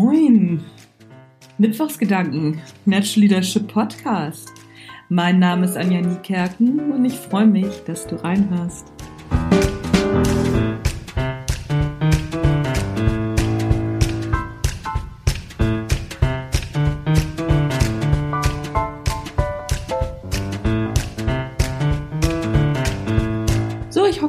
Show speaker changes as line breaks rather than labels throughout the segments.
Moin! Mittwochsgedanken, Natural Leadership Podcast. Mein Name ist Anja Niekerken und ich freue mich, dass du reinhörst.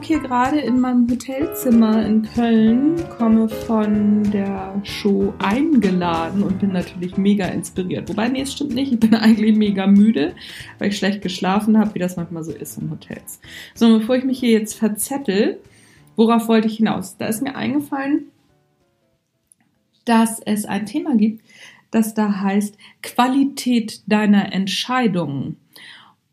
Hier gerade in meinem Hotelzimmer in Köln, komme von der Show eingeladen und bin natürlich mega inspiriert. Wobei, nee, es stimmt nicht. Ich bin eigentlich mega müde, weil ich schlecht geschlafen habe, wie das manchmal so ist in Hotels. So, bevor ich mich hier jetzt verzettel, worauf wollte ich hinaus? Da ist mir eingefallen, dass es ein Thema gibt, das da heißt Qualität deiner Entscheidungen.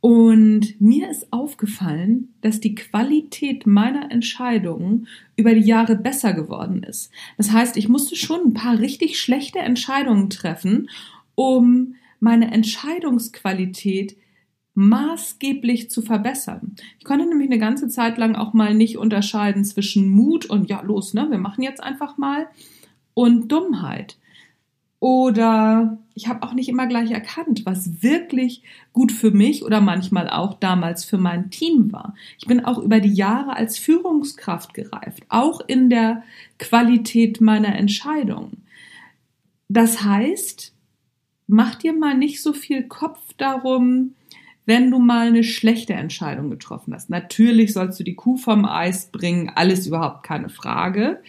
Und mir ist aufgefallen, dass die Qualität meiner Entscheidungen über die Jahre besser geworden ist. Das heißt, ich musste schon ein paar richtig schlechte Entscheidungen treffen, um meine Entscheidungsqualität maßgeblich zu verbessern. Ich konnte nämlich eine ganze Zeit lang auch mal nicht unterscheiden zwischen Mut und ja, los, ne, wir machen jetzt einfach mal und Dummheit. Oder ich habe auch nicht immer gleich erkannt, was wirklich gut für mich oder manchmal auch damals für mein Team war. Ich bin auch über die Jahre als Führungskraft gereift, auch in der Qualität meiner Entscheidungen. Das heißt, mach dir mal nicht so viel Kopf darum, wenn du mal eine schlechte Entscheidung getroffen hast. Natürlich sollst du die Kuh vom Eis bringen, alles überhaupt keine Frage.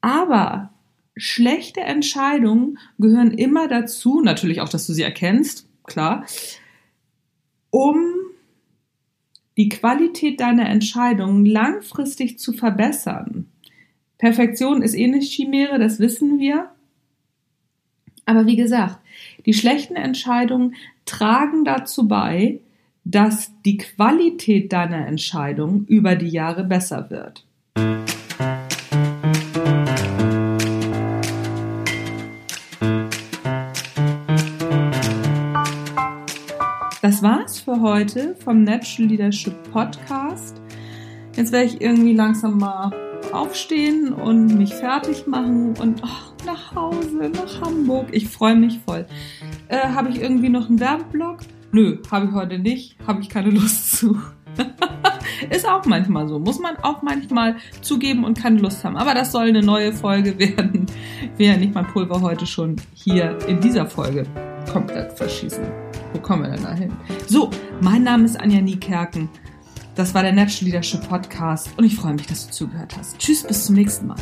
Aber schlechte Entscheidungen gehören immer dazu, natürlich auch, dass du sie erkennst, klar, um die Qualität deiner Entscheidungen langfristig zu verbessern. Perfektion ist eh eine Chimäre, das wissen wir. Aber wie gesagt, die schlechten Entscheidungen tragen dazu bei, dass die Qualität deiner Entscheidung über die Jahre besser wird. Das war's für heute vom Natural Leadership Podcast. Jetzt werde ich irgendwie langsam mal aufstehen und mich fertig machen und oh, nach Hause, nach Hamburg. Ich freue mich voll. Äh, habe ich irgendwie noch einen Werbeblock? Nö, habe ich heute nicht. Habe ich keine Lust zu. Ist auch manchmal so. Muss man auch manchmal zugeben und keine Lust haben. Aber das soll eine neue Folge werden, während ich mein Pulver heute schon hier in dieser Folge komplett verschießen. Wo kommen wir denn da hin? So, mein Name ist Anja Niekerken. Das war der Natural Leadership Podcast und ich freue mich, dass du zugehört hast. Tschüss, bis zum nächsten Mal.